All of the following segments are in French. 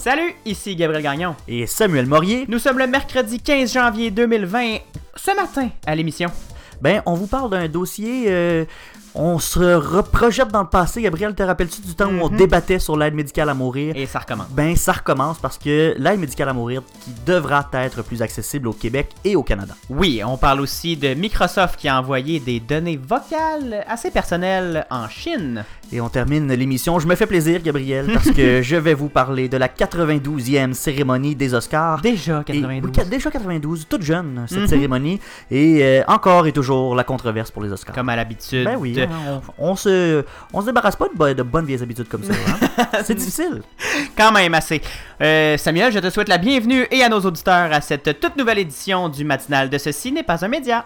Salut, ici Gabriel Gagnon. Et Samuel Morier. Nous sommes le mercredi 15 janvier 2020. Ce matin, à l'émission. Ben, on vous parle d'un dossier. euh, on se reprojette dans le passé. Gabriel, te rappelles-tu du temps où on Mhm. débattait sur l'aide médicale à mourir? Et ça recommence. Ben, ça recommence parce que l'aide médicale à mourir qui devra être plus accessible au Québec et au Canada. Oui, on parle aussi de Microsoft qui a envoyé des données vocales assez personnelles en Chine. Et on termine l'émission. Je me fais plaisir, Gabriel, parce que je vais vous parler de la 92e cérémonie des Oscars. Déjà Et- 92. oui, déjà 92, toute jeune, cette Mhm. cérémonie. Et euh, encore et toujours la controverse pour les Oscars. Comme à l'habitude. Ben oui, hein, on, on se, on se débarrasse pas de bonnes vieilles habitudes comme ça. hein. C'est difficile. Quand même assez. Euh, Samuel, je te souhaite la bienvenue et à nos auditeurs à cette toute nouvelle édition du matinal de Ceci n'est pas un média.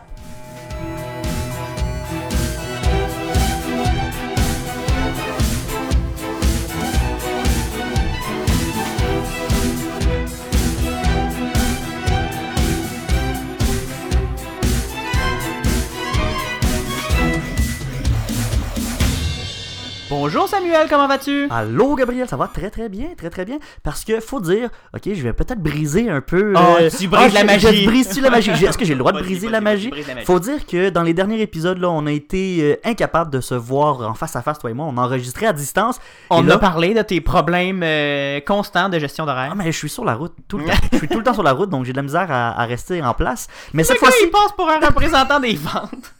Bonjour Samuel, comment vas-tu? Allô, Gabriel, ça va très très bien, très très bien. Parce que faut dire, ok, je vais peut-être briser un peu. Oh, euh, tu brises la je- magie. Je brise-tu la magie Est-ce que j'ai le droit de briser la magie? brise la. Faut dire que dans les derniers épisodes, là, on a été euh, incapable de se voir en face à face, toi et moi. On enregistrait à distance. On là- a parlé de tes problèmes euh, constants de gestion d'horaire. Ah, mais je suis sur la route tout le temps. je suis tout le temps sur la route, donc j'ai de la misère à, à rester en place. Mais cette Le gars, fois-ci, passe pour un représentant des ventes.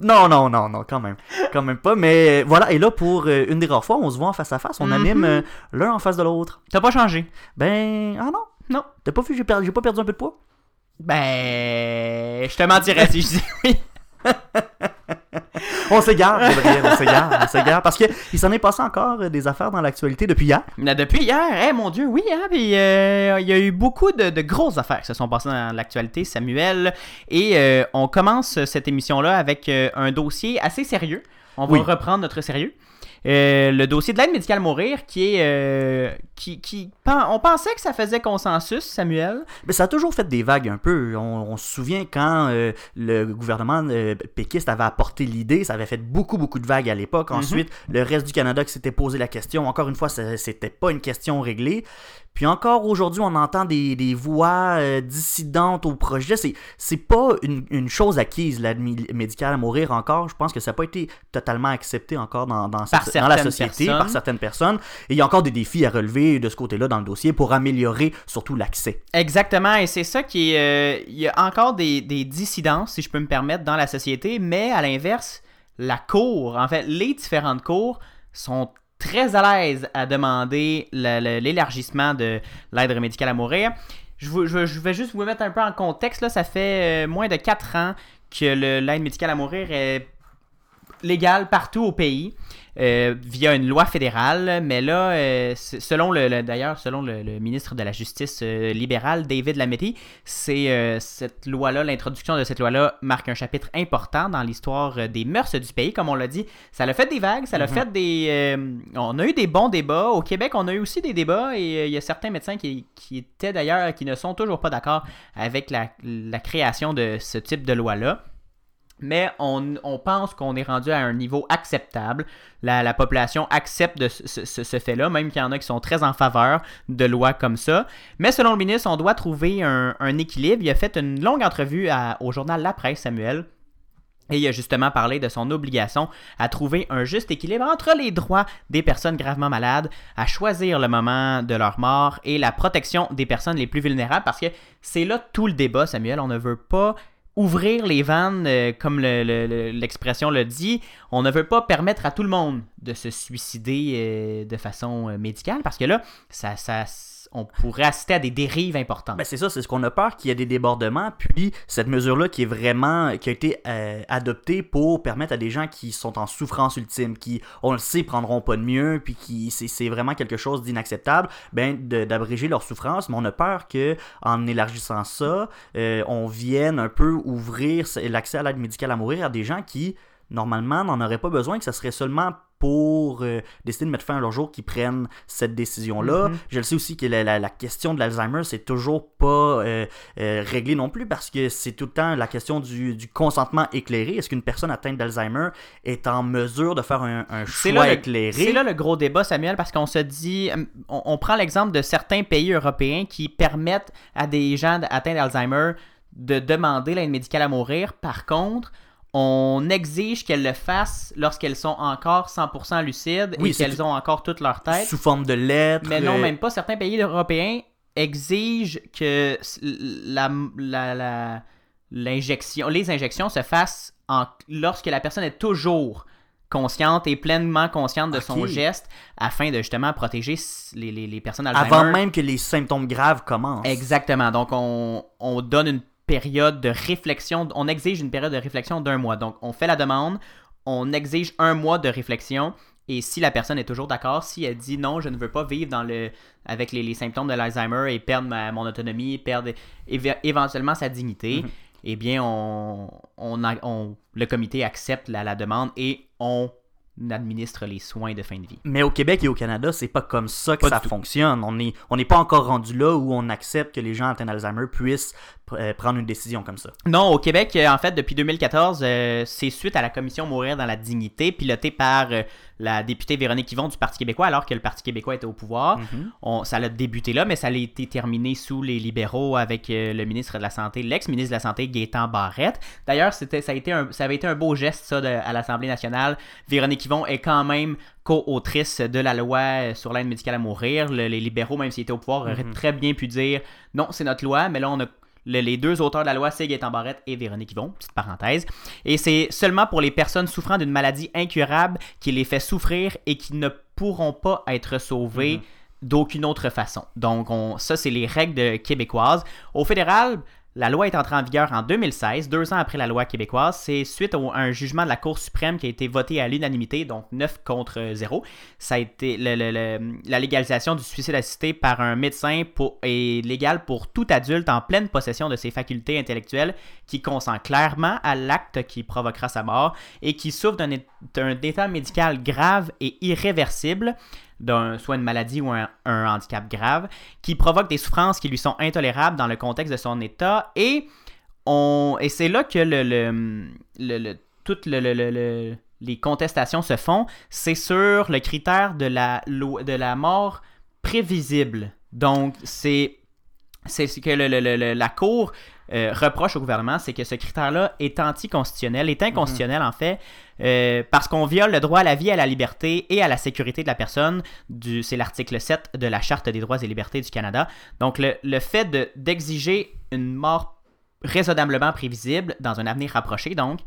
Non, non, non, non, quand même. Quand même pas. Mais voilà, et là, pour euh, une des rares fois, on se voit en face à face. On Mhm. anime euh, l'un en face de l'autre. T'as pas changé? Ben, ah non. Non. T'as pas vu, j'ai perdu, j'ai pas perdu un peu de poids? Ben, je te mentirais si je dis oui. On s'égare, Gabriel, on s'égare, on s'égare. Parce que il s'en est passé encore euh, des affaires dans l'actualité depuis hier. Depuis hier, eh mon Dieu, oui, hein, puis euh, il y a eu beaucoup de, de grosses affaires qui se sont passées dans l'actualité, Samuel. Et euh, on commence cette émission-là avec euh, un dossier assez sérieux. On va Oui. reprendre notre sérieux. Euh, le dossier de l'aide médicale à mourir, qui est. euh, qui, qui, pen- on pensait que ça faisait consensus, Samuel. Mais ça a toujours fait des vagues un peu. On, on se souvient quand euh, le gouvernement péquiste avait apporté l'idée, ça avait fait beaucoup, beaucoup de vagues à l'époque. Mhm. Ensuite, le reste du Canada qui s'était posé la question. Encore une fois, c'était pas une question réglée. Puis encore aujourd'hui, on entend des, des voix euh, dissidentes au projet. C'est, c'est pas une, une chose acquise, l'aide médicale à mourir encore. Je pense que ça n'a pas été totalement accepté encore dans, dans, Par cette- dans la société, personnes. par certaines personnes. Et il y a encore des défis à relever de ce côté-là dans le dossier pour améliorer surtout l'accès. Exactement, et c'est ça qui est. euh, Il y a encore des, des dissidences, si je peux me permettre, dans la société, mais à l'inverse, la cour, en fait, les différentes cours sont très à l'aise à demander l'élargissement de l'aide médicale à mourir. Je, vais juste vous mettre un peu en contexte. Là, ça fait euh, moins de 4 ans que l'aide médicale à mourir est légale partout au pays euh, via une loi fédérale. Mais là, euh, selon le, le- d'ailleurs, selon le, le ministre de la Justice euh, libéral, David Lametti, c'est euh, cette loi-là, l'introduction de cette loi-là marque un chapitre important dans l'histoire des mœurs du pays. Comme on l'a dit, ça l'a fait des vagues, ça l'a Mhm. fait des. on a eu des bons débats. Au Québec, on a eu aussi des débats et il y a certains médecins qui, qui étaient d'ailleurs, qui ne sont toujours pas d'accord avec la, la création de ce type de loi-là. Mais on, pense qu'on est rendu à un niveau acceptable. La, la population accepte ce, fait-là, même qu'il y en a qui sont très en faveur de lois comme ça. Mais selon le ministre, on doit trouver un, équilibre. Il a fait une longue entrevue au journal La Presse, Samuel. Et il a justement parlé de son obligation à trouver un juste équilibre entre les droits des personnes gravement malades, à choisir le moment de leur mort et la protection des personnes les plus vulnérables, parce que c'est là tout le débat, Samuel. On ne veut pas ouvrir les vannes, euh, comme le- le- le- l'expression le dit. On ne veut pas permettre à tout le monde de se suicider euh, de façon euh, médicale, parce que là, ça, ça, on pourrait assister à des dérives importantes. Ben c'est ça, c'est ce qu'on a peur qu'il y ait des débordements. Puis cette mesure-là qui est vraiment, qui a été euh, adoptée pour permettre à des gens qui sont en souffrance ultime, qui, on le sait, prendront pas de mieux, puis qui c'est, vraiment quelque chose d'inacceptable, ben d'abréger leur souffrance. Mais on a peur que en élargissant ça, euh, on vienne un peu ouvrir l'accès à l'aide médicale à mourir à des gens qui normalement, n'en aurait pas besoin, que ça serait seulement pour euh, décider de mettre fin à leur jour qui prennent cette décision-là. Mhm. Je le sais aussi que la, la- la question de l'Alzheimer, c'est toujours pas euh, euh, réglé non plus parce que c'est tout le temps la question du, du consentement éclairé. Est-ce qu'une personne atteinte d'Alzheimer est en mesure de faire un, choix là, éclairé? c'est là le gros débat, Samuel, parce qu'on se dit, on, on prend l'exemple de certains pays européens qui permettent à des gens atteints d'Alzheimer de demander l'aide médicale à mourir. Par contre, on exige qu'elles le fassent lorsqu'elles sont encore 100% lucides Oui, et qu'elles ont encore toute leur tête. Sous forme de lettres. Mais non, euh, même pas. Certains pays européens exigent que s- la, la- la- l'injection, les injections se fassent en, lorsque la personne est toujours consciente et pleinement consciente de son geste afin de justement protéger les, les- les personnes Alzheimer. Avant même que les symptômes graves commencent. Exactement. Donc, on, on donne une période de réflexion. On exige une période de réflexion d'un mois. Donc, on fait la demande, on exige un mois de réflexion. Et si la personne est toujours d'accord, si elle dit non, je ne veux pas vivre dans le, avec les, les symptômes de l'Alzheimer et perdre ma- mon autonomie, perdre éve- éventuellement sa dignité, Mhm. eh bien, on, on, a- on- le comité accepte la, la demande et on administre les soins de fin de vie. Mais au Québec et au Canada, c'est pas comme ça que Pas ça fonctionne. On n'est on n'est pas encore rendu là où on accepte que les gens atteints d'Alzheimer puissent euh, prendre une décision comme ça. Non, au Québec, euh, en fait, depuis 2014, euh, c'est suite à la commission Mourir dans la dignité, pilotée par euh, la députée Véronique Yvon du Parti québécois, alors que le Parti québécois était au pouvoir. Mhm. On- ça a débuté là, mais ça a été terminé sous les libéraux avec euh, le ministre de la Santé, l'ex-ministre de la Santé, Gaétan Barrette. D'ailleurs, c'était, ça, a été un- ça avait été un beau geste, ça, de- à l'Assemblée nationale. Véronique Yvon est quand même co-autrice de la loi sur l'aide médicale à mourir. Le- les libéraux, même s'ils étaient au pouvoir, auraient Mhm. très bien pu dire non, c'est notre loi, mais là, on a le- les deux auteurs de la loi, c'est Gaétan Barrette et Véronique Yvon, petite parenthèse. Et c'est seulement pour les personnes souffrant d'une maladie incurable qui les fait souffrir et qui ne pourront pas être sauvées Mhm. d'aucune autre façon. Donc, on, ça, c'est les règles québécoises. Au fédéral, la loi est entrée en vigueur en 2016, deux ans après la loi québécoise. C'est suite à un jugement de la Cour suprême qui a été voté à l'unanimité, donc 9 contre 0. Ça a été la légalisation du suicide assisté par un médecin pour, est légale pour tout adulte en pleine possession de ses facultés intellectuelles qui consent clairement à l'acte qui provoquera sa mort et qui souffre d'un état médical grave et irréversible d'un soit une maladie ou un, un handicap grave, qui provoque des souffrances qui lui sont intolérables dans le contexte de son état. Et, on, et c'est là que le, le, le- les contestations se font. C'est sur le critère de la, de la mort prévisible. Donc, c'est c'est ce que le- le- le- le- la Cour euh, reproche au gouvernement, c'est que ce critère-là est anticonstitutionnel, est inconstitutionnel en fait, euh, parce qu'on viole le droit à la vie, à la liberté et à la sécurité de la personne. C'est l'article 7 de la Charte des droits et libertés du Canada. Donc le, fait de- d'exiger une mort raisonnablement prévisible dans un avenir rapproché, donc,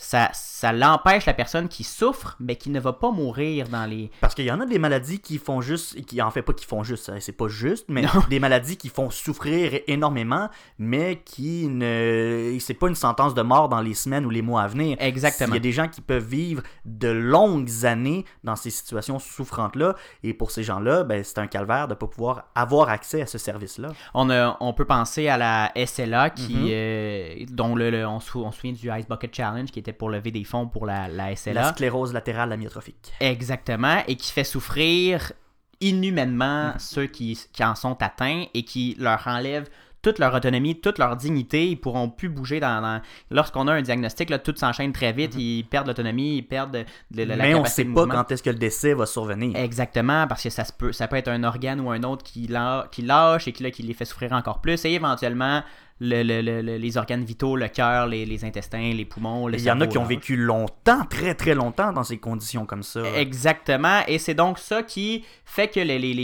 ça, ça l'empêche la personne qui souffre, mais qui ne va pas mourir dans les... Parce qu'il y en a des maladies qui font juste, qui en fait pas qui font juste, hein, c'est pas juste, mais Non. des maladies qui font souffrir énormément, mais qui ne, c'est pas une sentence de mort dans les semaines ou les mois à venir. Exactement. Il y a des gens qui peuvent vivre de longues années dans ces situations souffrantes-là, et pour ces gens-là, ben, c'est un calvaire de pas pouvoir avoir accès à ce service-là. On, a- on peut penser à la SLA qui, Mhm. euh, dont le, le- on, se, on se souvient du Ice Bucket Challenge qui était pour lever des fonds pour la, la SLA. La sclérose latérale amyotrophique. Exactement, et qui fait souffrir inhumainement Mhm. ceux qui, qui en sont atteints et qui leur enlève toute leur autonomie, toute leur dignité. Ils pourront plus bouger dans. dans- Lorsqu'on a un diagnostic, là, tout s'enchaîne très vite. Ils perdent l'autonomie, ils perdent de- de- la Mhm. mais on capacité sait de pas mouvement. quand est-ce que le décès va survenir. Exactement, parce que ça, se peut, ça peut être un organe ou un autre qui, lâ- qui lâche et qui, là, qui les fait souffrir encore plus. Et éventuellement, le- le- le- le- les organes vitaux, le cœur, les, les intestins, les poumons, Il y en a qui ont vécu longtemps, très très longtemps dans ces conditions comme ça. Exactement. Et c'est donc ça qui fait que les, les-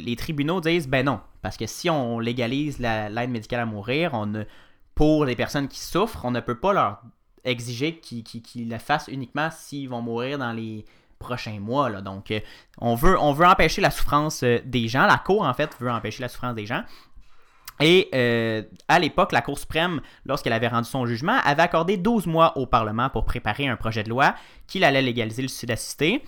les- tribunaux disent ben non. Parce que si on légalise la- l'aide médicale à mourir, on ne, pour les personnes qui souffrent, on ne peut pas leur exiger qu'ils qu'ils- qu'ils le fassent uniquement s'ils vont mourir dans les prochains mois. Là. Donc, euh, on, veut, on veut empêcher la souffrance euh, des gens. La Cour, en fait, veut empêcher la souffrance des gens. Et euh, à l'époque, la Cour suprême, lorsqu'elle avait rendu son jugement, avait accordé 12 mois au Parlement pour préparer un projet de loi qui allait légaliser le suicide assisté.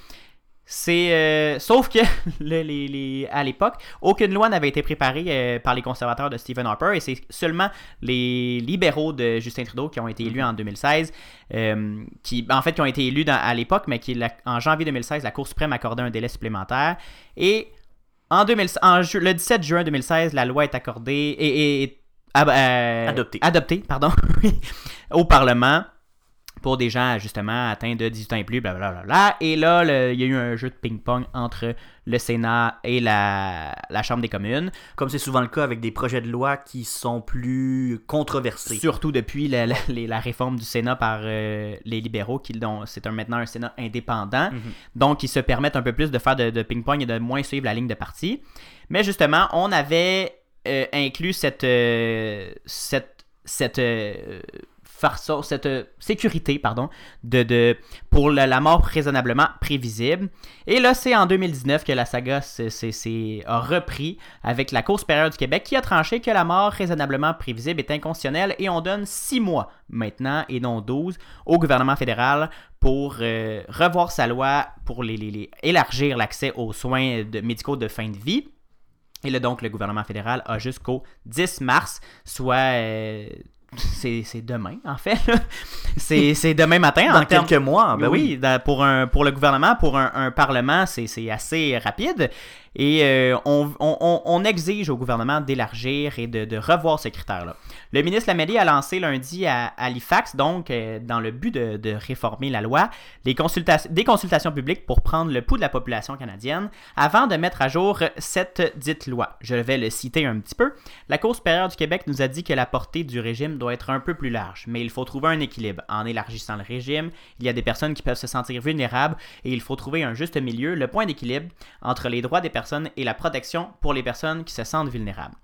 C'est euh, sauf que le- les- les- à l'époque, aucune loi n'avait été préparée euh, par les conservateurs de Stephen Harper et c'est seulement les libéraux de Justin Trudeau qui ont été élus en 2016, euh, qui en fait qui ont été élus dans- à l'époque, mais qui la- en janvier 2016, la Cour suprême accordait un délai supplémentaire et en 2000 en ju- le 17 juin 2016, la loi est accordée et, et- et- ab- euh, Adoptée. adoptée, pardon, au Parlement pour des gens justement atteints de 18 ans et plus, blablabla. Et là, le- il y a eu un jeu de ping-pong entre le Sénat et la, la Chambre des communes, Comme c'est souvent le cas avec des projets de loi qui sont plus controversés. surtout depuis la, la- les- la réforme du Sénat par euh, les libéraux, qui dont c'est un, maintenant un Sénat indépendant. Mhm. Donc, ils se permettent un peu plus de faire de, de ping-pong et de moins suivre la ligne de parti. Mais justement, on avait euh, inclus cette, euh, cette, cette euh, farce- cette euh, sécurité pardon, de, de, pour la, mort raisonnablement prévisible. Et là, c'est en 2019 que la saga s'est- a repris avec la Cour supérieure du Québec qui a tranché que la mort raisonnablement prévisible est inconstitutionnelle et on donne 6 mois maintenant et non 12 au gouvernement fédéral pour euh, revoir sa loi pour les, les- élargir l'accès aux soins médicaux de fin de vie. Et là, donc, le gouvernement fédéral a jusqu'au 10 mars, soit. euh, c'est demain, en fait. C'est demain matin. Dans en quelques mois, ben oui, dans- pour, un, pour le gouvernement, pour un, un parlement, c'est c'est assez rapide. Et euh, on, exige au gouvernement d'élargir et de, revoir ce critère-là. Le ministre Lamelli a lancé lundi à Halifax, donc euh, dans le but de, réformer la loi, des consultations publiques pour prendre le pouls de la population canadienne avant de mettre à jour cette dite loi. Je vais le citer un petit peu. La Cour supérieure du Québec nous a dit que la portée du régime doit être un peu plus large, mais il faut trouver un équilibre. En élargissant le régime, il y a des personnes qui peuvent se sentir vulnérables et il faut trouver un juste milieu, le point d'équilibre entre les droits des personnes et la protection pour les personnes qui se sentent vulnérables.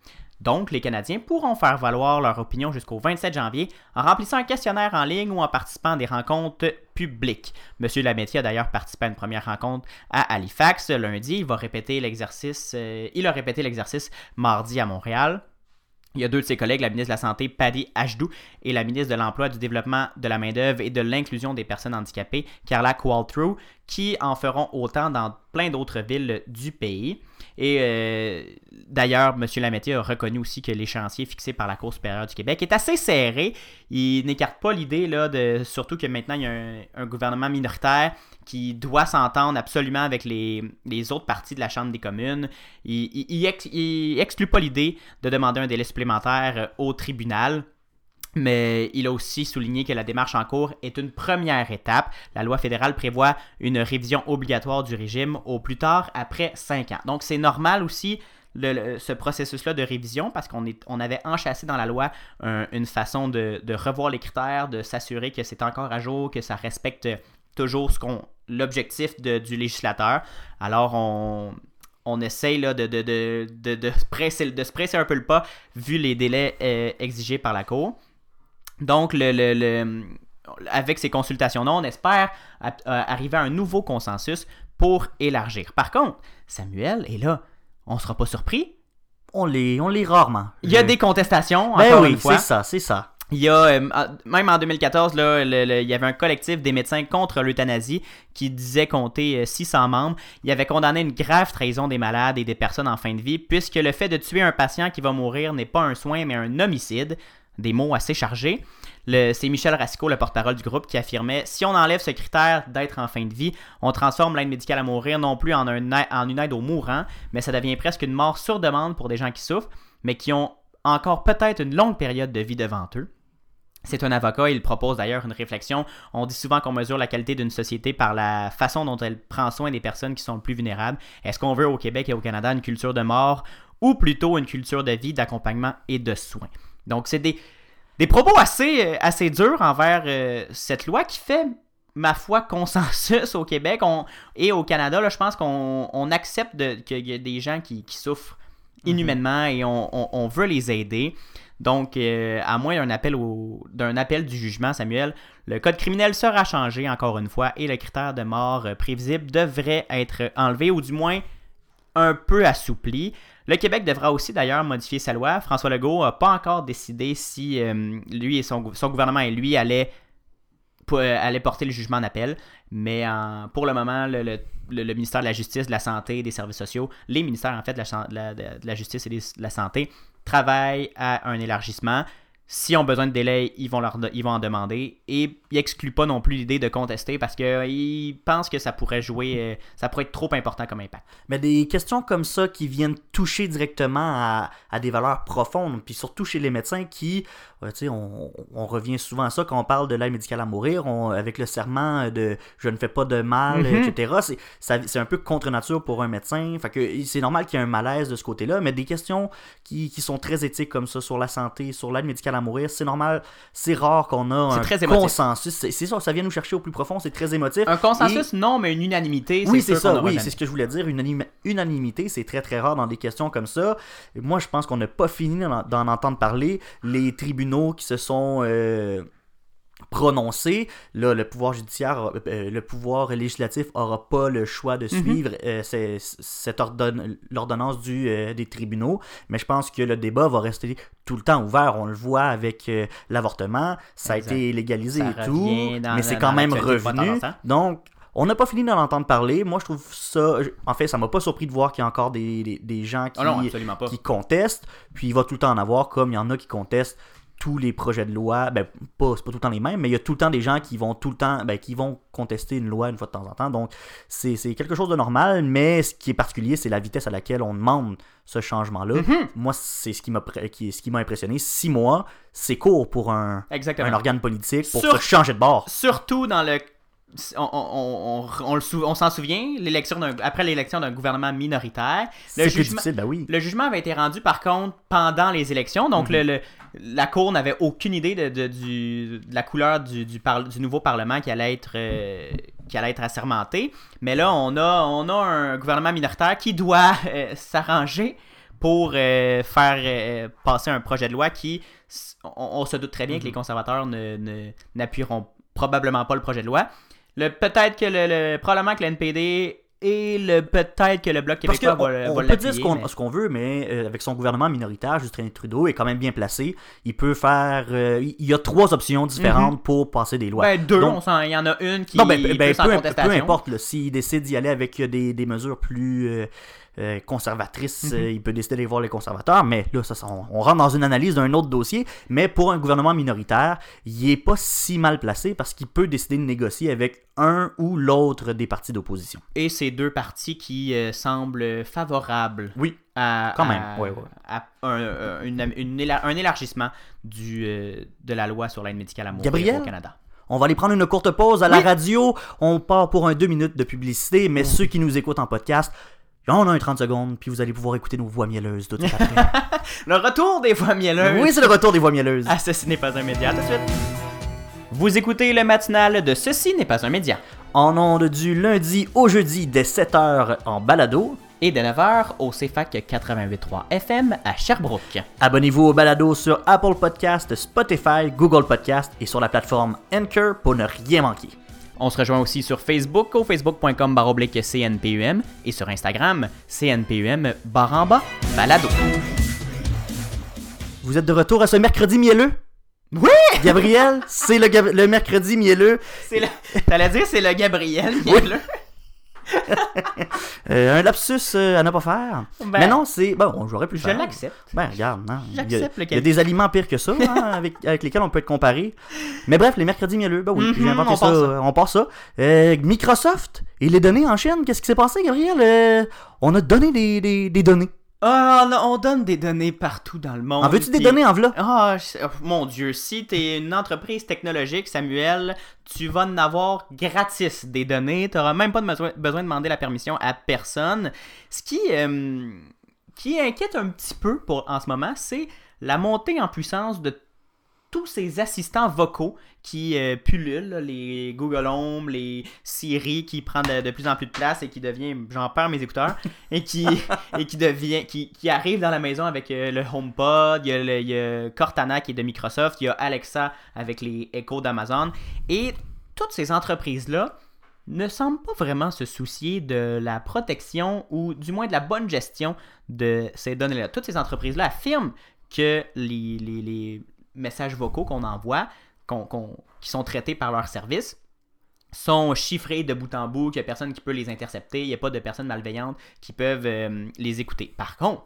Donc, les Canadiens pourront faire valoir leur opinion jusqu'au 27 janvier en remplissant un questionnaire en ligne ou en participant à des rencontres publiques. Monsieur Lametti a d'ailleurs participé à une première rencontre à Halifax lundi. Il va répéter l'exercice. euh, il a répété l'exercice mardi à Montréal. Il y a deux de ses collègues, la ministre de la Santé, Paddy Ashdou, et la ministre de l'Emploi, du Développement de la main-d'œuvre et de l'inclusion des personnes handicapées, Carla Qualtrough, qui en feront autant dans plein d'autres villes du pays. Et euh, d'ailleurs, M. Lametti a reconnu aussi que l'échéancier fixé par la Cour supérieure du Québec est assez serré. Il n'écarte pas l'idée, là, de, surtout que maintenant il y a un, gouvernement minoritaire qui doit s'entendre absolument avec les, les autres parties de la Chambre des communes. Il, il, il ex- il exclut pas l'idée de demander un délai supplémentaire euh, au tribunal. Mais il a aussi souligné que la démarche en cours est une première étape. La loi fédérale prévoit une révision obligatoire du régime au plus tard après 5 ans. Donc c'est normal aussi ce processus-là de révision parce qu'on on avait enchâssé dans la loi un- une façon de, revoir les critères, de s'assurer que c'est encore à jour, que ça respecte toujours ce qu'on l'objectif du législateur. Alors on, on essaye là, de, de, de, de, de se presser, de se presser un peu le pas vu les délais euh, exigés par la Cour. Donc, le, le- le- avec ces consultations-là, on espère euh, arriver à un nouveau consensus pour élargir. Par contre, Samuel, et là, on ne sera pas surpris, On les, on les rarement. il y a des contestations, Ben encore oui, une fois. c'est ça, c'est ça. Il y a, euh, même en 2014, là, le- le- il y avait un collectif des médecins contre l'euthanasie qui disait compter euh, 600 membres. Il avait condamné une grave trahison des malades et des personnes en fin de vie, puisque le fait de tuer un patient qui va mourir n'est pas un soin, mais un homicide. Des mots assez chargés. C'est Michel Racicot, le porte-parole du groupe, qui affirmait Si on enlève ce critère d'être en fin de vie, on transforme l'aide médicale à mourir non plus en une aide aux mourants, mais ça devient presque une mort sur demande pour des gens qui souffrent, mais qui ont encore peut-être une longue période de vie devant eux. C'est un avocat, il propose d'ailleurs une réflexion. On dit souvent qu'on mesure la qualité d'une société par la façon dont elle prend soin des personnes qui sont le plus vulnérables. Est-ce qu'on veut au Québec et au Canada une culture de mort ou plutôt une culture de vie, d'accompagnement et de soins? Donc c'est des, des propos assez, euh, assez durs envers euh, cette loi qui fait, ma foi, consensus au Québec on- et au Canada. Là, je pense qu'on on accepte qu'il y a des gens qui, qui souffrent inhumainement et on, on- on veut les aider. Donc, euh, à moins d'un appel, au- d'un appel du jugement, Samuel, le code criminel sera changé encore une fois et le critère de mort prévisible devrait être enlevé ou du moins un peu assoupli. Le Québec devra aussi d'ailleurs modifier sa loi. François Legault n'a pas encore décidé si euh, lui et son, gou- son gouvernement et lui allaient euh, allait porter le jugement en appel. Mais pour le moment, le, ministère de la Justice, de la Santé et des Services sociaux, les ministères en fait de la, Justice et de la Santé travaillent à un élargissement. S'ils ont besoin de délai, ils vont, leur ils vont en demander. Et ils excluent pas non plus l'idée de contester parce qu'ils pensent que ça pourrait jouer, euh, ça pourrait être trop important comme impact. Mais des questions comme ça qui viennent toucher directement à des valeurs profondes, puis surtout chez les médecins qui, euh, on, on revient souvent à ça quand on parle de l'aide médicale à mourir, on- avec le serment de je ne fais pas de mal, Mhm. etc. C'est, un peu contre nature pour un médecin. Fait que c'est normal qu'il y ait un malaise de ce côté-là, mais des questions qui, qui sont très éthiques comme ça sur la santé, sur l'aide médicale à mourir, c'est normal. C'est rare qu'on a un très consensus. C'est, ça, ça vient nous chercher au plus profond, c'est très émotif. Un consensus, non, mais une unanimité, Oui, c'est ça, oui, c'est ce que je voulais dire. Une unanimité, c'est très très rare dans des questions comme ça. Et moi, je pense qu'on n'a pas fini d'en d'en entendre parler. Les tribunaux qui se sont euh, prononcés, là, le pouvoir judiciaire, euh, le pouvoir législatif aura pas le choix de Mhm. suivre euh, cette ordonne- l'ordonnance du, des tribunaux. Mais je pense que le débat va rester tout le temps ouvert. On le voit avec l'avortement. Ça Exact. a été légalisé Ça et tout. mais c'est quand même revenu. Donc, on n'a pas fini d'en entendre parler. Moi, je trouve ça. En fait, ça m'a pas surpris de voir qu'il y a encore des, des- des gens qui, non, absolument pas. qui contestent. Puis il va tout le temps en avoir, comme il y en a qui contestent tous les projets de loi. Ben, pas, c'est pas tout le temps les mêmes, mais il y a tout le temps des gens qui vont tout le temps. Ben, qui vont contester une loi une fois de temps en temps. Donc, c'est c'est quelque chose de normal, mais ce qui est particulier, c'est la vitesse à laquelle on demande ce changement-là. Mhm. Moi, c'est ce qui m'a ce qui m'a impressionné. Six mois, c'est court pour un, Exactement. un organe politique pour Sur- se changer de bord. Surtout dans le. On, on- on- on s'en souvient, l'élection après l'élection d'un gouvernement minoritaire. Le jugement, ben oui. le jugement avait été rendu par contre pendant les élections, donc Mhm. le, le- la Cour n'avait aucune idée de, de- du- de la couleur du, du, du nouveau Parlement qui allait être, euh, qui allait être assermenté. Mais là, on a, on a un gouvernement minoritaire qui doit euh, s'arranger pour euh, faire passer un projet de loi qui, on, se doute très bien que Mhm. les conservateurs ne- ne- n'appuieront probablement pas le projet de loi. Le, peut-être que le, le- probablement que le NPD et le peut-être que le Bloc Parce québécois qu'on va, on va peut dire ce qu'on mais- ce qu'on veut, mais euh, avec son gouvernement minoritaire, Justin Trudeau est quand même bien placé. Il peut faire. euh, il y a trois options différentes pour passer des lois. Ben, deux, Donc- on s'en- il y en a une qui non, ben, ben, plus en peu, peu contestation. importe. là, S'il décide d'y aller avec euh, des, des mesures plus euh, euh, conservatrices, Mhm. euh, il peut décider d'aller voir les conservateurs. Mais là, ça, on, on rentre dans une analyse d'un autre dossier. Mais pour un gouvernement minoritaire, il est pas si mal placé parce qu'il peut décider de négocier avec un ou l'autre des partis d'opposition. Et ces deux partis qui euh, semblent favorables Oui. à, Quand à- même, ouais, ouais. à un, une- une éla- un élargissement du, euh, de la loi sur l'aide médicale à mourir Gabriel? au Canada. On va aller prendre une courte pause à la Oui. radio. On part pour un deux minutes de publicité, mais ceux qui nous écoutent en podcast, on a un 30 secondes, puis vous allez pouvoir écouter nos voix mielleuses tout de suite après. Le retour des voix mielleuses. oui, c'est le retour des voix mielleuses. Ah, ceci n'est pas un média. À tout de suite. Vous écoutez le matinal de Ceci n'est pas un média. En ondes du lundi au jeudi dès 7h en balado. Et de 9h au CFAC 88.3 FM à Sherbrooke. Abonnez-vous au balado sur Apple Podcast, Spotify, Google Podcast et sur la plateforme Anchor pour ne rien manquer. On se rejoint aussi sur Facebook au facebook.com CNPUM et sur Instagram CNPUM baramba balado. Vous êtes de retour à ce mercredi mielleux? Oui! Gabriel, c'est le, mercredi mielleux. C'est le... T'allais dire c'est le Gabriel. là. Euh, un lapsus euh, à ne pas faire. Ben, Mais non, c'est. Bon, j'aurais pu le Je l'accepte. Ben, regarde, non. Il y a- J'accepte le Il y a des aliments pires que ça, hein, avec, avec lesquels on peut être comparé. Mais bref, les mercredis mielleux, ben oui, Mhm, j'ai inventé on ça, ça. on part ça. Euh, Microsoft et les données en chaîne, qu'est-ce qui s'est passé, Gabriel? On a donné des, des, des données. Ah, on, on donne des données partout dans le monde. En veux-tu des données en v'là? Ah, oh, mon Dieu, si t'es une entreprise technologique, Samuel, tu vas en avoir gratis des données. T'auras même pas de besoin de demander la permission à personne. Ce qui, euh, qui inquiète un petit peu pour, en ce moment, c'est la montée en puissance de tous ces assistants vocaux qui euh, pullulent, là, les Google Home, les Siri qui prend de, de plus en plus de place et qui devient, j'en perds mes écouteurs, et qui, et qui devient, qui, qui arrive dans la maison avec euh, le HomePod, il y, a le- il y a Cortana qui est de Microsoft, il y a Alexa avec les Echo d'Amazon, et toutes ces entreprises-là ne semblent pas vraiment se soucier de la protection ou du moins de la bonne gestion de ces données-là. Toutes ces entreprises-là affirment que les, les- les messages vocaux qu'on envoie qu'on- qu'on- qui sont traités par leur service sont chiffrés de bout en bout, qu'il n'y a personne qui peut les intercepter, il n'y a pas de personnes malveillantes qui peuvent euh, les écouter. Par contre,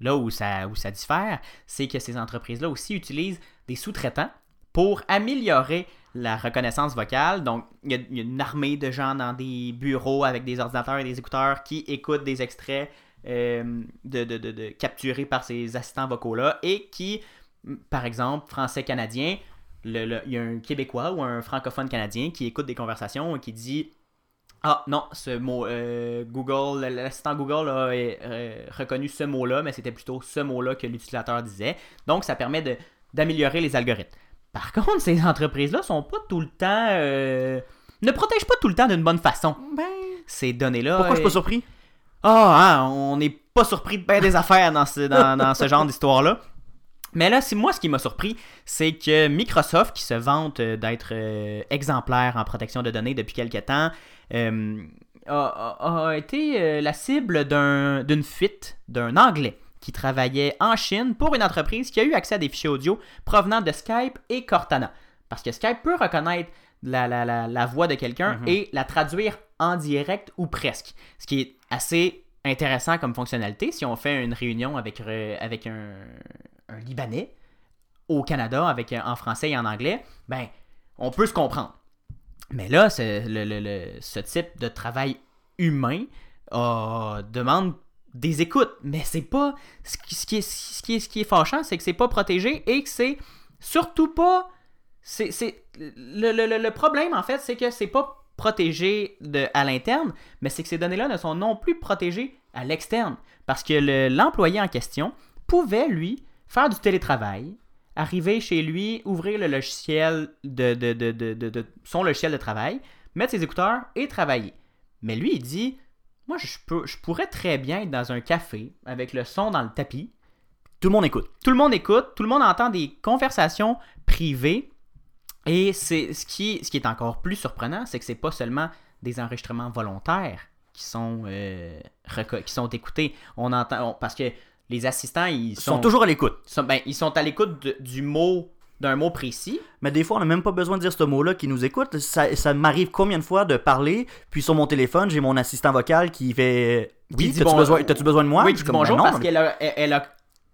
là où ça, où ça diffère, c'est que ces entreprises-là aussi utilisent des sous-traitants pour améliorer la reconnaissance vocale. Donc, il y, a- une armée de gens dans des bureaux avec des ordinateurs et des écouteurs qui écoutent des extraits euh, de, de- de- capturés par ces assistants vocaux-là et qui, par exemple, français-canadien, il y a un Québécois ou un francophone canadien qui écoute des conversations et qui dit Ah non, ce mot, euh, Google, l'assistant Google a euh, reconnu ce mot-là, mais c'était plutôt ce mot-là que l'utilisateur disait. Donc, ça permet d'améliorer les algorithmes. Par contre, ces entreprises-là sont pas tout le temps. euh, ne protègent pas tout le temps d'une bonne façon Ben, ces données-là. pourquoi je suis pas surpris? ah, hein, on n'est pas surpris de bien des affaires dans ce, dans, dans ce genre d'histoire-là. Mais là, c'est moi ce qui m'a surpris, c'est que Microsoft, qui se vante euh, d'être euh, exemplaire en protection de données depuis quelque temps, euh, a, été euh, la cible d'un- d'une fuite d'un Anglais qui travaillait en Chine pour une entreprise qui a eu accès à des fichiers audio provenant de Skype et Cortana. Parce que Skype peut reconnaître la, la- la- la voix de quelqu'un Mhm. et la traduire en direct ou presque. Ce qui est assez intéressant comme fonctionnalité si on fait une réunion avec, avec un, un Libanais au Canada avec, en français et en anglais, ben, on peut se comprendre. Mais là, le, le- le- ce type de travail humain euh, demande des écoutes, mais c'est pas ce qui, ce qui est, ce qui est, ce qui est fâchant, c'est que c'est pas protégé et que c'est surtout pas c'est le, le- le- problème en fait, c'est que c'est pas protégé de, à l'interne, mais c'est que ces données-là ne sont non plus protégées à l'externe parce que le- l'employé en question pouvait lui faire du télétravail, arriver chez lui, ouvrir le logiciel de, de- de- de- son logiciel de travail, mettre ses écouteurs et travailler. Mais lui, il dit Moi, je, peux, je pourrais très bien être dans un café avec le son dans le tapis. Tout le monde écoute. Tout le monde écoute, tout le monde entend des conversations privées. Et c'est ce qui, ce qui est encore plus surprenant, c'est que c'est pas seulement des enregistrements volontaires qui sont, euh, reco- qui sont écoutés. On entend on- parce que les assistants, ils sont, sont toujours à l'écoute. sont- ben, ils sont à l'écoute du mot d'un mot précis. Mais des fois, on n'a même pas besoin de dire ce mot-là qui nous écoute. Ça, ça m'arrive combien de fois de parler, puis sur mon téléphone, j'ai mon assistant vocal qui fait Oui, t'as-tu bon- besoin, de moi? Oui, Je dit comme, bonjour Ben non, parce qu'elle a, elle, elle a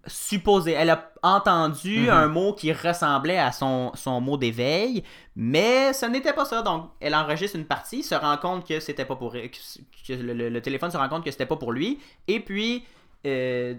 supposé, elle a entendu Mhm. un mot qui ressemblait à son, son mot d'éveil, mais ce n'était pas ça. Donc, elle enregistre une partie, se rend compte que c'était pas pour que, que le, le- le téléphone se rend compte que c'était pas pour lui, et puis euh,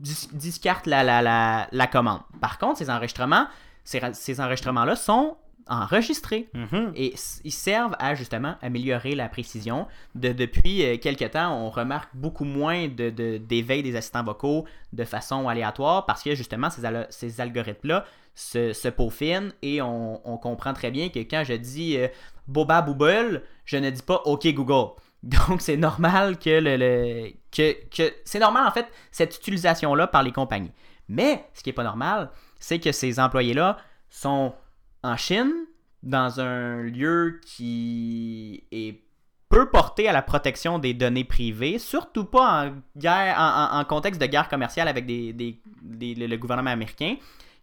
dis- discarte la, la, la, la commande. Par contre, ces enregistrements, ces, ces enregistrements-là sont enregistrés Mhm. et ils servent à justement améliorer la précision. De, depuis euh, quelques temps, on remarque beaucoup moins de, de- d'éveil des assistants vocaux de façon aléatoire parce que justement ces, al- ces algorithmes-là se, se peaufinent et on, on comprend très bien que quand je dis euh, Boba Booble, je ne dis pas OK Google. Donc c'est normal que le, que, que c'est normal en fait cette utilisation-là par les compagnies. Mais ce qui est pas normal, c'est que ces employés-là sont en Chine, dans un lieu qui est peu porté à la protection des données privées, surtout pas en, guerre, en, contexte de guerre commerciale avec des, des- des- le, gouvernement américain.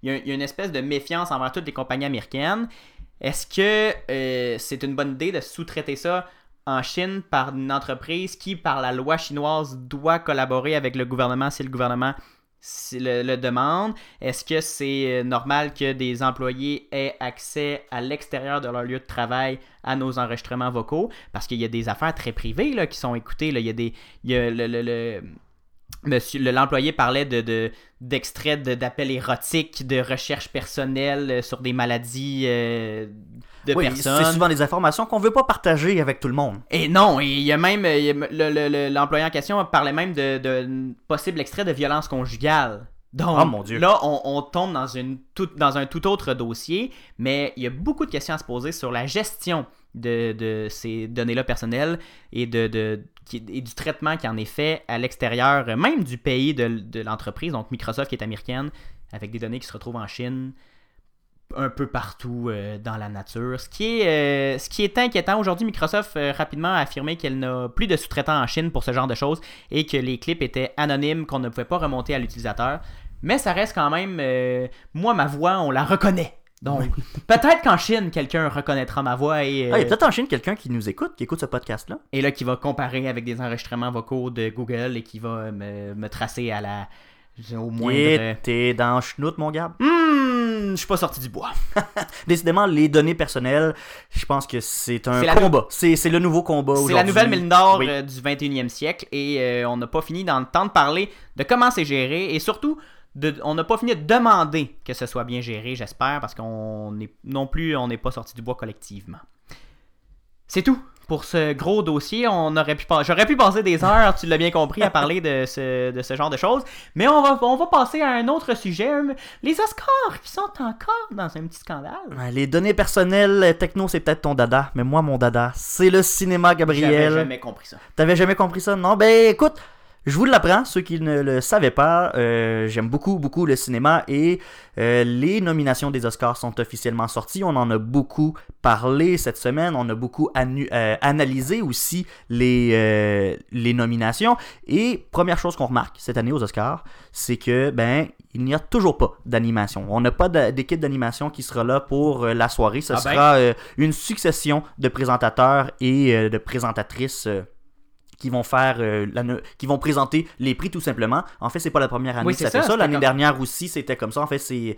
Il y, a, il y a une espèce de méfiance envers toutes les compagnies américaines. Est-ce que euh, c'est une bonne idée de sous-traiter ça en Chine par une entreprise qui, par la loi chinoise, doit collaborer avec le gouvernement si le gouvernement le, demande? Est-ce que c'est euh, normal que des employés aient accès à l'extérieur de leur lieu de travail à nos enregistrements vocaux? Parce qu'il y a des affaires très privées qui sont écoutées. là. Il y a des. il y a le- Monsieur, le- l'employé parlait de, de- d'extraits de- d'appels érotiques, de recherches personnelles euh, sur des maladies euh, de Oui, personnes. c'est souvent des informations qu'on veut pas partager avec tout le monde. Et non, et il y a même a le- le- l'employé en question parlait même de, de possible extrait de violence conjugale. Donc Oh, mon Dieu. là, on, on tombe dans, une tout, dans un tout autre dossier, mais il y a beaucoup de questions à se poser sur la gestion de, ces données-là personnelles et, du traitement qui en est fait à l'extérieur, euh, même du pays de, l'entreprise, donc Microsoft qui est américaine, avec des données qui se retrouvent en Chine, un peu partout euh, dans la nature. Ce qui est, euh, inquiétant, aujourd'hui, Microsoft rapidement affirmé qu'elle n'a plus de sous-traitants en Chine pour ce genre de choses et que les clips étaient anonymes, qu'on ne pouvait pas remonter à l'utilisateur. Mais ça reste quand même, moi, ma voix, on la reconnaît Donc, peut-être qu'en Chine, quelqu'un reconnaîtra ma voix et, Ah, il y a euh, peut-être en Chine quelqu'un qui nous écoute, qui écoute ce podcast-là. et là qui va comparer avec des enregistrements vocaux de Google et qui va me, me tracer à la. au. Et t'es dans Schnout, mon gars? Hmm, je suis pas sorti du bois. Décidément, les données personnelles, je pense que c'est un combat. C'est c'est le nouveau combat C'est la nouvelle mine d'or Oui. euh, du 21e siècle et euh, on n'a pas fini dans le temps de parler de comment c'est géré et surtout de- on n'a pas fini de demander que ce soit bien géré, j'espère, parce qu'on n'est non plus on n'est pas sorti du bois collectivement. C'est tout pour ce gros dossier. On aurait pu j'aurais pu passer des heures, tu l'as bien compris, à parler de ce, de ce genre de choses, mais on va on va passer à un autre sujet, euh, les Oscars qui sont encore dans un petit scandale. Les données personnelles, euh, techno, c'est peut-être ton dada, mais moi, mon dada, c'est le cinéma, J'avais Gabriel. jamais compris ça. T'avais jamais compris ça? Non? Ben écoute, je vous l'apprends, ceux qui ne le savaient pas, euh, j'aime beaucoup, beaucoup le cinéma et euh, les nominations des Oscars sont officiellement sorties. On en a beaucoup parlé cette semaine, on a beaucoup euh, analysé aussi les, euh, les nominations. Et première chose qu'on remarque cette année aux Oscars, c'est que ben il n'y a toujours pas d'animation. On n'a pas d'équipe d'animation qui sera là pour euh, la soirée. Ce Ah ben. sera euh, une succession de présentateurs et euh, de présentatrices. Qui vont faire euh, la qui vont présenter les prix tout simplement. En fait, c'est pas la première année Oui, que ça fait ça. L'année comme- dernière aussi, c'était comme ça. En fait, c'est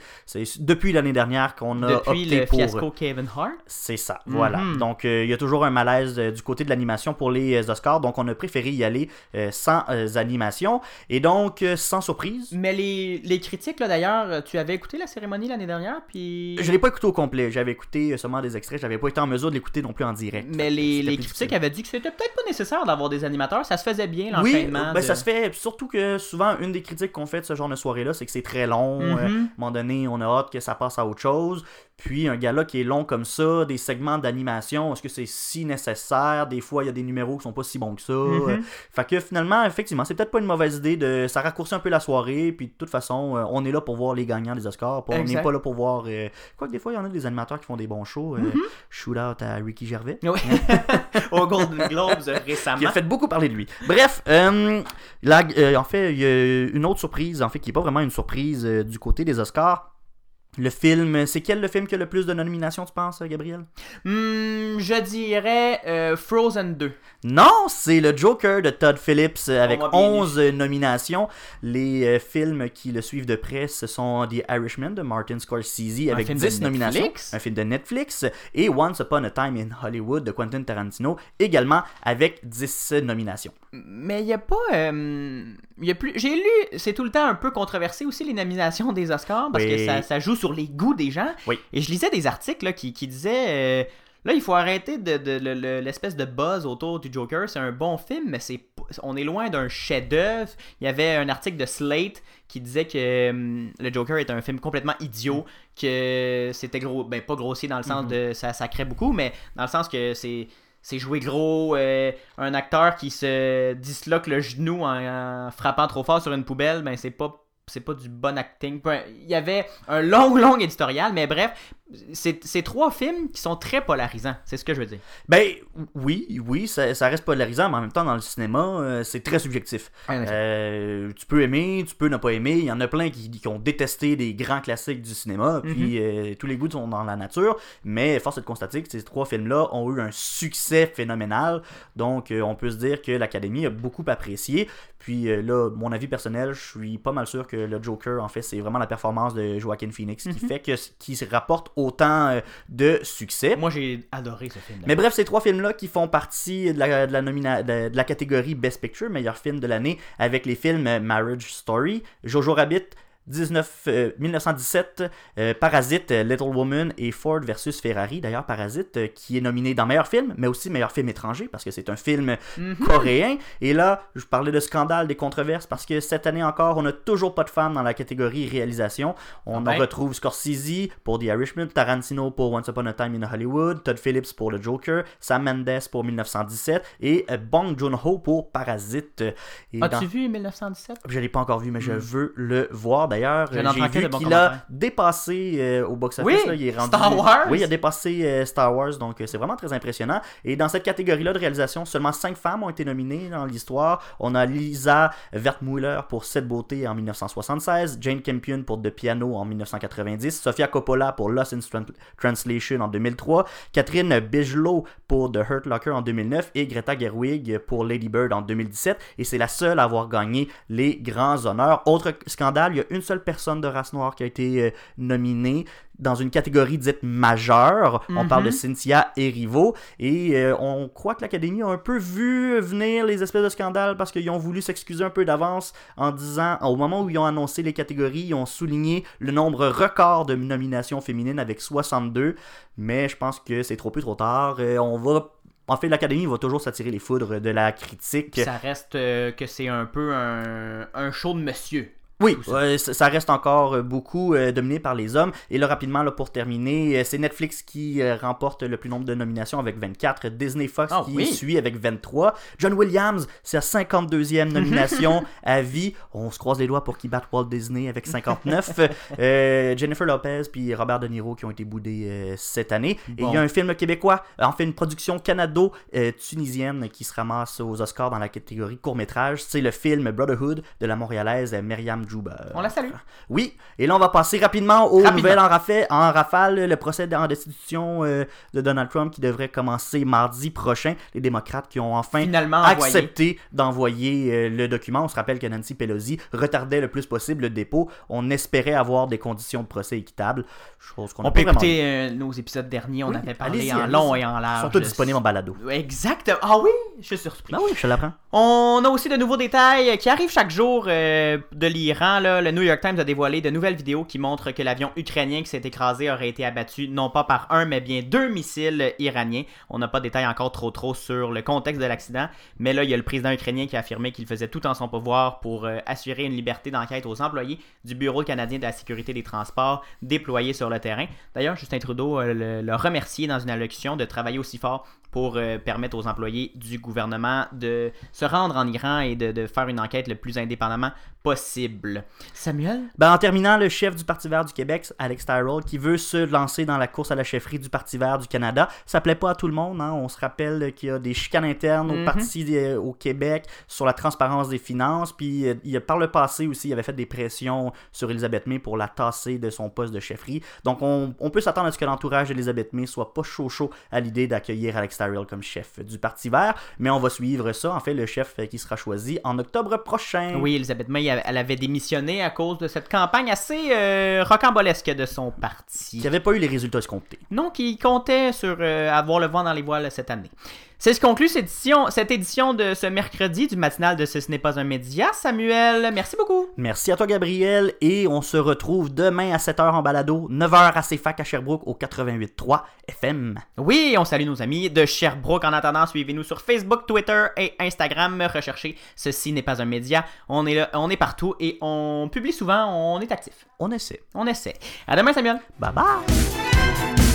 depuis l'année dernière qu'on a Depuis opté le pour fiasco Kevin Hart. c'est ça, voilà. Mhm. Donc, euh, il y a toujours un malaise euh, du côté de l'animation pour les Oscars. Donc, on a préféré y aller sans animation. Et donc, sans surprise, Mais les, les critiques, là d'ailleurs, tu avais écouté la cérémonie l'année dernière, puis. je l'ai pas écouté au complet. J'avais écouté seulement des extraits. J'avais pas été en mesure de l'écouter non plus en direct. Mais les, les critiques avaient dit que c'était peut-être pas nécessaire d'avoir des animateurs, ça se faisait bien Oui, l'enchaînement. ben, de- ça se fait. Surtout que souvent, une des critiques qu'on fait de ce genre de soirée-là, c'est que c'est très long. Mhm. Euh, à un moment donné, on a hâte que ça passe à autre chose. Puis un gala qui est long comme ça, des segments d'animation, est-ce que c'est si nécessaire? Des fois, il y a des numéros qui sont pas si bons que ça. Mhm. Euh, Fait que finalement, effectivement, c'est peut-être pas une mauvaise idée de. Ça raccourcit un peu la soirée. Puis de toute façon, euh, on est là pour voir les gagnants des Oscars. On n'est pas là pour voir. euh, Quoi que des fois, il y en a des animateurs qui font des bons shows. euh, Mhm. Shoot out à Ricky Gervais. Oui. Au Golden Globes récemment. qui a fait beaucoup parler de lui. Bref, euh, là, en fait, il y a une autre surprise, en fait, qui n'est pas vraiment une surprise du côté des Oscars. Le film, c'est quel le film qui a le plus de nominations, tu penses, Gabriel? Hmm, je dirais euh, Frozen 2. Non, c'est le Joker de Todd Phillips euh, avec On m'a bien 11 nominations. Les euh, films qui le suivent de près, ce sont The Irishman de Martin Scorsese avec film de 10 nominations. Netflix. Un film de Netflix. Et Once Upon a Time in Hollywood de Quentin Tarantino également avec 10 nominations. Mais il y a pas. euh, il y a plus. J'ai lu, c'est tout le temps un peu controversé aussi les nominations des Oscars parce Oui. que ça, ça joue sur les goûts des gens. Oui. Et je lisais des articles là, qui, qui disaient. euh, Là, il faut arrêter de, de- le- le- l'espèce de buzz autour du Joker. C'est un bon film, mais c'est on est loin d'un chef-d'œuvre. Il y avait un article de Slate qui disait que hum, le Joker est un film complètement idiot, que c'était gros, ben pas grossier dans le sens de ça, ça crée beaucoup, mais dans le sens que c'est c'est joué gros, euh, un acteur qui se disloque le genou en, en frappant trop fort sur une poubelle, ben c'est pas c'est pas du bon acting. Il y avait un long, long éditorial, mais bref, c'est trois films qui sont très polarisants. C'est ce que je veux dire. Ben oui, oui, ça, ça reste polarisant, mais en même temps, dans le cinéma, euh, c'est très subjectif. Euh, tu peux aimer, tu peux ne pas aimer. Il y en a plein qui, qui ont détesté des grands classiques du cinéma, puis euh, tous les goûts sont dans la nature. Mais force est de constater que ces trois films-là ont eu un succès phénoménal. Donc, on peut se dire que l'Académie a beaucoup apprécié. Puis là, mon avis personnel, je suis pas mal sûr que le Joker, en fait, c'est vraiment la performance de Joaquin Phoenix qui fait que qui se rapporte autant euh, de succès. Moi, j'ai adoré ce film. Mais bref, ces trois films-là qui font partie de la, de la, nomina- de, de la catégorie Best Picture, meilleur film de l'année, avec les films euh, Marriage Story, Jojo Rabbit, 19, euh, 1917, euh, Parasite, euh, Little Woman et Ford versus Ferrari. D'ailleurs, Parasite euh, qui est nominé dans meilleur film, mais aussi meilleur film étranger parce que c'est un film Mhm. coréen. Et là, je parlais de scandale, des controverses parce que cette année encore, on n'a toujours pas de femmes dans la catégorie réalisation. On Ah en ben. retrouve Scorsese pour The Irishman, Tarantino pour Once Upon a Time in Hollywood, Todd Phillips pour le Joker, Sam Mendes pour 1917 et euh, Bong Joon-ho pour Parasite. Et dans- As-tu vu 1917 Je l'ai pas encore vu, mais je Hmm. veux le voir. D'ailleurs, D'ailleurs, j'ai vu de qu'il a dépassé euh, au box-office. Oui, il est rendu... Star Wars. Oui, il a dépassé euh, Star Wars, donc euh, c'est vraiment très impressionnant. Et dans cette catégorie-là de réalisation, seulement 5 femmes ont été nominées dans l'histoire. On a Lisa Wertmüller pour Cette beauté en 1976, Jane Campion pour The Piano en 1990, Sofia Coppola pour Lost in Tran- Translation en 2003, Catherine Bigelow pour The Hurt Locker en 2009 et Greta Gerwig pour Lady Bird en 2017. Et c'est la seule à avoir gagné les grands honneurs. Autre scandale, il y a une seule personne de race noire qui a été euh, nominée dans une catégorie dite majeure. On parle de Cynthia. Et euh, on croit que l'Académie a un peu vu venir les espèces de scandales parce qu'ils ont voulu s'excuser un peu d'avance en disant, au moment où ils ont annoncé les catégories, ils ont souligné le nombre record de nominations féminines avec 62. Mais je pense que c'est trop peu trop tard. Euh, on va. En fait, l'Académie va toujours s'attirer les foudres de la critique. Ça reste euh, que c'est un peu un, un show de monsieur. Oui, ça. reste encore euh, beaucoup euh, dominé par les hommes. Et là, rapidement, là, pour terminer, euh, c'est Netflix qui euh, remporte le plus nombre de nominations avec 24. Disney Fox Ah qui oui. suit avec 23. John Williams, c'est sa 52e nomination à vie. On se croise les doigts pour qu'il batte Walt Disney avec 59. Euh, Jennifer Lopez puis Robert De Niro qui ont été boudés cette année. Et il y a un film québécois, en fait une production canado-tunisienne qui se ramasse aux Oscars dans la catégorie court-métrage. C'est le film Brotherhood de la montréalaise euh, Jouba. On la salue. Oui, et là on va passer rapidement aux Rapidement. nouvelles en, rafale, en rafale. Le procès en destitution euh, de Donald Trump qui devrait commencer mardi prochain. Les démocrates qui ont enfin Finalement accepté d'envoyer euh, le document. On se rappelle que Nancy Pelosi retardait le plus possible le dépôt. On espérait avoir des conditions de procès équitables. Chose qu'on On peut écouter euh, nos épisodes derniers, on Oui, avait parlé en long et en large. sont tous disponibles en balado. Exactement. Ah oui, je suis surpris. Ah oui, je l'apprends. On a aussi de nouveaux détails qui arrivent chaque jour de l'Iran. Le New York Times a dévoilé de nouvelles vidéos qui montrent que l'avion ukrainien qui s'est écrasé aurait été abattu non pas par un, mais bien deux missiles iraniens. On n'a pas de détails encore trop trop sur le contexte de l'accident, mais là, il y a le président ukrainien qui a affirmé qu'il faisait tout en son pouvoir pour euh, assurer une liberté d'enquête aux employés du Bureau canadien de la sécurité des transports déployés sur le terrain. D'ailleurs, Justin Trudeau euh, le, le remercié dans une allocution de travailler aussi fort pour euh, permettre aux employés du gouvernement de se rendre en Iran et de, de faire une enquête le plus indépendamment possible. Samuel? Ben, en terminant, le chef du Parti vert du Québec, Alex Tyrell, qui veut se lancer dans la course à la chefferie du Parti vert du Canada. Ça plaît pas à tout le monde. hein. On se rappelle qu'il y a des chicanes internes au Mhm. Parti euh, au Québec sur la transparence des finances. Puis euh, il par le passé aussi, il avait fait des pressions sur Elisabeth May pour la tasser de son poste de chefferie. Donc on, on peut s'attendre à ce que l'entourage d'Elisabeth May soit pas chaud chaud à l'idée d'accueillir Alex Tyrell comme chef du Parti vert. Mais on va suivre ça. En fait, le chef qui sera choisi en octobre prochain. Oui, Elisabeth May, elle elle avait démissionné à cause de cette campagne assez euh, rocambolesque de son parti. Qui n'avait pas eu les résultats escomptés. Non, qui comptait sur euh, avoir le vent dans les voiles cette année. C'est ce qui conclut cette édition, cette édition de ce mercredi du matinal de Ce, ce n'est pas un média. Samuel, merci beaucoup. Merci à toi, Gabriel. Et on se retrouve demain à 7h en balado, 9h à CFAC à Sherbrooke au 88.3 FM. Oui, on salue nos amis de Sherbrooke. En attendant, suivez-nous sur Facebook, Twitter et Instagram. Recherchez Ceci n'est pas un média. On est là, on est partout et on publie souvent. On est actif. On essaie. On essaie. À demain, Samuel. Bye bye!